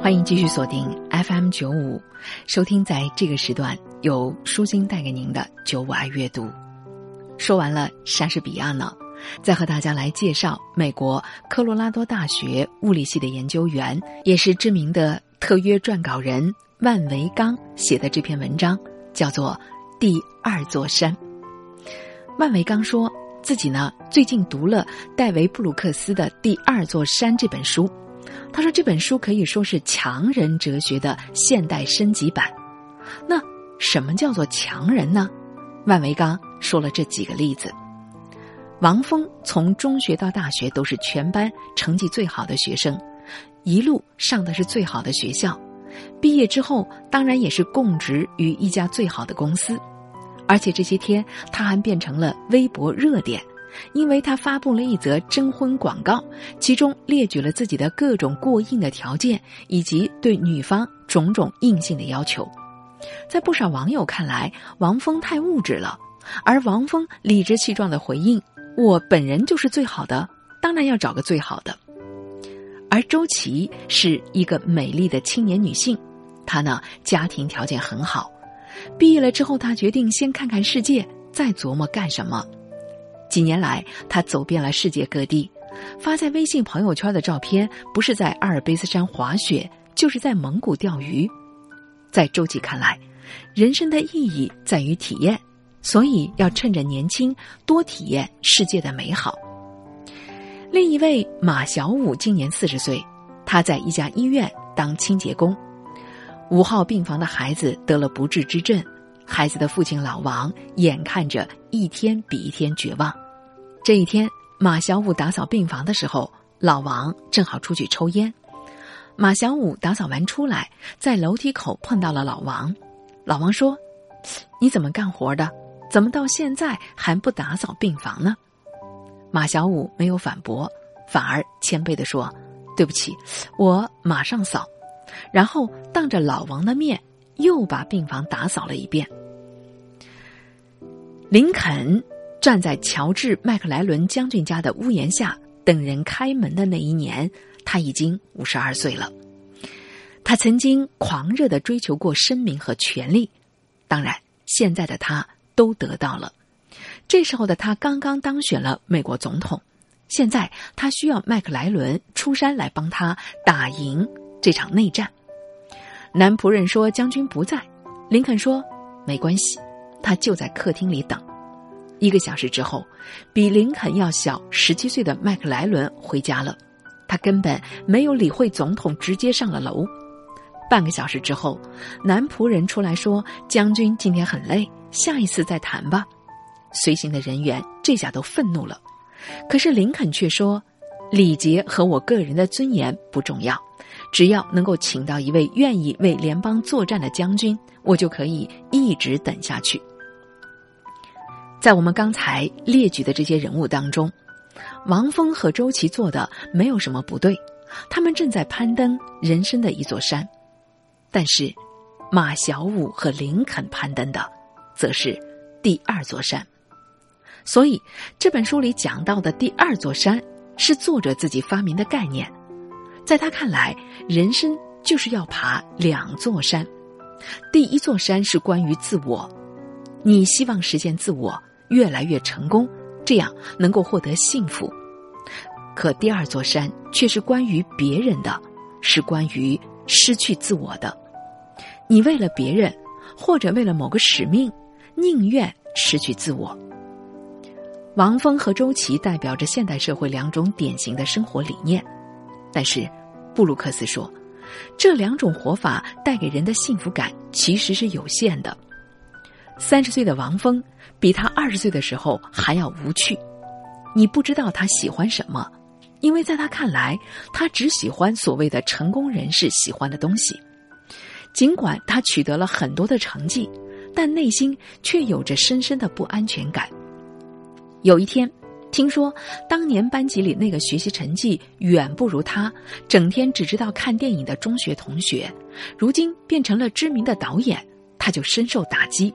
欢迎继续锁定 FM 九五，收听在这个时段由舒心带给您的九五爱阅读。说完了莎士比亚呢，再和大家来介绍美国科罗拉多大学物理系的研究员，也是知名的特约撰稿人万维刚写的这篇文章，叫做《第二座山》。万维刚说自己呢最近读了戴维布鲁克斯的《第二座山》这本书。他说：“这本书可以说是强人哲学的现代升级版。那什么叫做强人呢？”万维刚说了这几个例子。王峰从中学到大学都是全班成绩最好的学生，一路上的是最好的学校，毕业之后当然也是供职于一家最好的公司，而且这些天他还变成了微博热点。因为他发布了一则征婚广告，其中列举了自己的各种过硬的条件，以及对女方种种硬性的要求。在不少网友看来，王峰太物质了，而王峰理直气壮的回应：“我本人就是最好的，当然要找个最好的。”而周琦是一个美丽的青年女性，她呢家庭条件很好，毕业了之后，她决定先看看世界，再琢磨干什么。几年来，他走遍了世界各地，发在微信朋友圈的照片，不是在阿尔卑斯山滑雪，就是在蒙古钓鱼。在周琦看来，人生的意义在于体验，所以要趁着年轻多体验世界的美好。另一位马小武今年四十岁，他在一家医院当清洁工，五号病房的孩子得了不治之症。孩子的父亲老王眼看着一天比一天绝望。这一天，马小五打扫病房的时候，老王正好出去抽烟。马小五打扫完出来，在楼梯口碰到了老王。老王说：“你怎么干活的？怎么到现在还不打扫病房呢？”马小五没有反驳，反而谦卑地说：“对不起，我马上扫。”然后当着老王的面又把病房打扫了一遍。林肯站在乔治·麦克莱伦将军家的屋檐下等人开门的那一年，他已经五十二岁了。他曾经狂热的追求过声名和权力，当然，现在的他都得到了。这时候的他刚刚当选了美国总统，现在他需要麦克莱伦出山来帮他打赢这场内战。男仆人说：“将军不在。”林肯说：“没关系。”他就在客厅里等。一个小时之后，比林肯要小十七岁的麦克莱伦回家了。他根本没有理会总统，直接上了楼。半个小时之后，男仆人出来说：“将军今天很累，下一次再谈吧。”随行的人员这下都愤怒了。可是林肯却说：“礼节和我个人的尊严不重要。”只要能够请到一位愿意为联邦作战的将军，我就可以一直等下去。在我们刚才列举的这些人物当中，王峰和周琦做的没有什么不对，他们正在攀登人生的一座山。但是，马小武和林肯攀登的，则是第二座山。所以，这本书里讲到的第二座山，是作者自己发明的概念。在他看来，人生就是要爬两座山。第一座山是关于自我，你希望实现自我越来越成功，这样能够获得幸福。可第二座山却是关于别人的，是关于失去自我的。你为了别人，或者为了某个使命，宁愿失去自我。王峰和周琦代表着现代社会两种典型的生活理念，但是。布鲁克斯说：“这两种活法带给人的幸福感其实是有限的。三十岁的王峰比他二十岁的时候还要无趣。你不知道他喜欢什么，因为在他看来，他只喜欢所谓的成功人士喜欢的东西。尽管他取得了很多的成绩，但内心却有着深深的不安全感。有一天。”听说当年班级里那个学习成绩远不如他，整天只知道看电影的中学同学，如今变成了知名的导演，他就深受打击。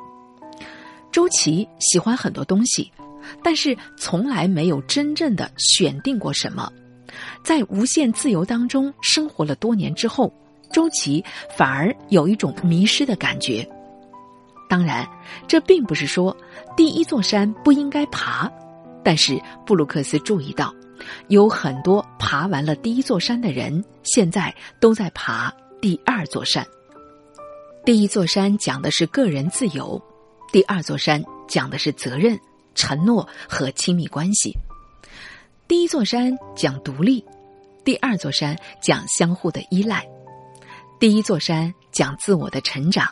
周琦喜欢很多东西，但是从来没有真正的选定过什么。在无限自由当中生活了多年之后，周琦反而有一种迷失的感觉。当然，这并不是说第一座山不应该爬，但是布鲁克斯注意到，有很多爬完了第一座山的人，现在都在爬第二座山。第一座山讲的是个人自由，第二座山讲的是责任、承诺和亲密关系。第一座山讲独立，第二座山讲相互的依赖。第一座山讲自我的成长，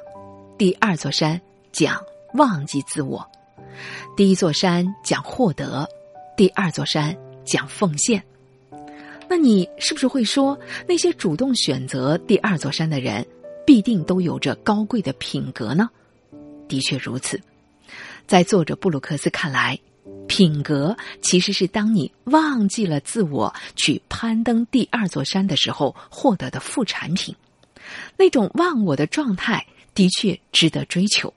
第二座山讲忘记自我。第一座山讲获得，第二座山讲奉献。那你是不是会说，那些主动选择第二座山的人？必定都有着高贵的品格呢。的确如此，在作者布鲁克斯看来，品格其实是当你忘记了自我去攀登第二座山的时候获得的副产品。那种忘我的状态的确值得追求。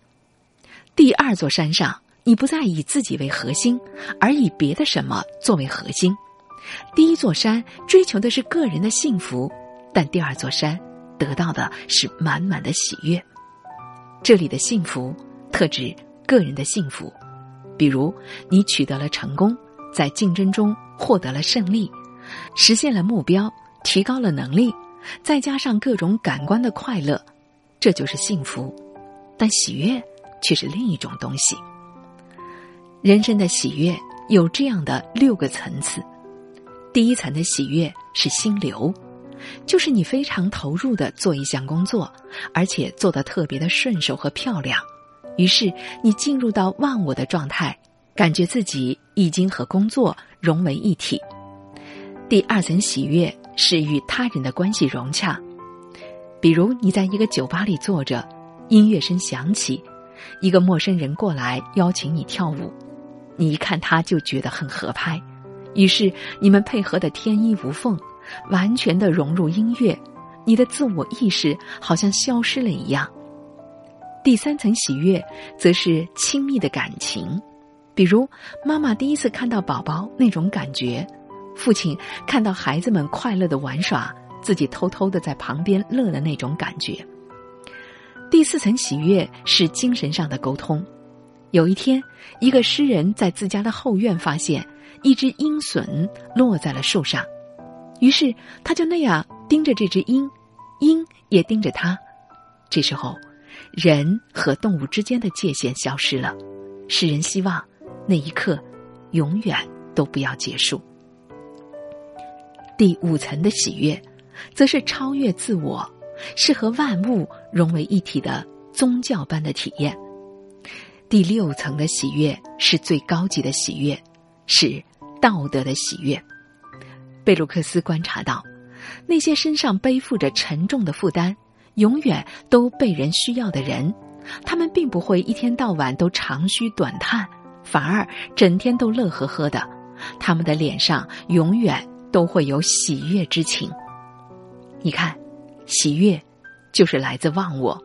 第二座山上，你不再以自己为核心，而以别的什么作为核心。第一座山追求的是个人的幸福，但第二座山。得到的是满满的喜悦。这里的幸福特指个人的幸福，比如你取得了成功，在竞争中获得了胜利，实现了目标，提高了能力，再加上各种感官的快乐，这就是幸福。但喜悦却是另一种东西。人生的喜悦有这样的六个层次，第一层的喜悦是心流。就是你非常投入的做一项工作，而且做得特别的顺手和漂亮，于是你进入到忘我的状态，感觉自己已经和工作融为一体。第二层喜悦是与他人的关系融洽，比如你在一个酒吧里坐着，音乐声响起，一个陌生人过来邀请你跳舞，你一看他就觉得很合拍，于是你们配合的天衣无缝。完全的融入音乐，你的自我意识好像消失了一样。第三层喜悦，则是亲密的感情，比如妈妈第一次看到宝宝那种感觉，父亲看到孩子们快乐的玩耍，自己偷偷的在旁边乐的那种感觉。第四层喜悦是精神上的沟通。有一天，一个诗人在自家的后院发现一只鹰隼落在了树上。于是他就那样盯着这只鹰，鹰也盯着他。这时候，人和动物之间的界限消失了。诗人希望那一刻永远都不要结束。第五层的喜悦，则是超越自我，是和万物融为一体的宗教般的体验。第六层的喜悦是最高级的喜悦，是道德的喜悦。贝鲁克斯观察到，那些身上背负着沉重的负担、永远都被人需要的人，他们并不会一天到晚都长吁短叹，反而整天都乐呵呵的。他们的脸上永远都会有喜悦之情。你看，喜悦就是来自忘我。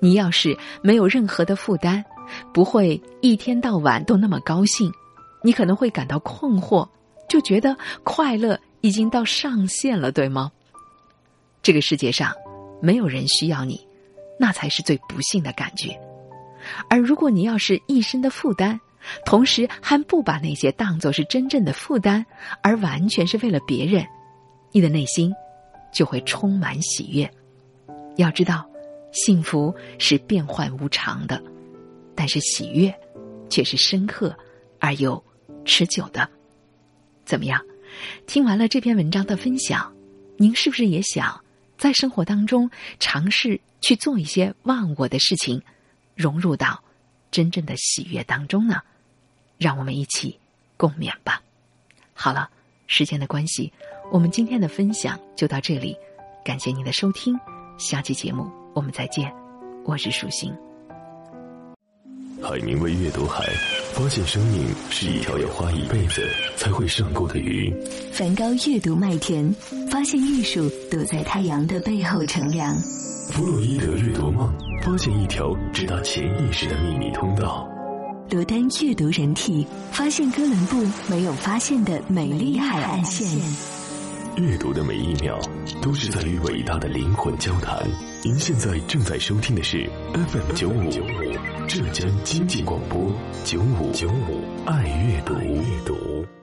你要是没有任何的负担，不会一天到晚都那么高兴，你可能会感到困惑。就觉得快乐已经到上限了，对吗？这个世界上没有人需要你，那才是最不幸的感觉。而如果你要是一身的负担，同时还不把那些当作是真正的负担，而完全是为了别人，你的内心就会充满喜悦。要知道，幸福是变幻无常的，但是喜悦却是深刻而又持久的。怎么样？听完了这篇文章的分享，您是不是也想在生活当中尝试去做一些忘我的事情，融入到真正的喜悦当中呢？让我们一起共勉吧。好了，时间的关系，我们今天的分享就到这里，感谢您的收听，下期节目我们再见，我是舒心。海明威阅读海，发现生命是一条要花一辈子才会上钩的鱼。梵高阅读麦田，发现艺术躲在太阳的背后乘凉。弗洛伊德阅读梦，发现一条直达潜意识的秘密通道。罗丹阅读人体，发现哥伦布没有发现的美丽海岸线。阅读的每一秒，都是在与伟大的灵魂交谈。您现在正在收听的是 FM 九五九五浙江经济广播九五九五爱阅读。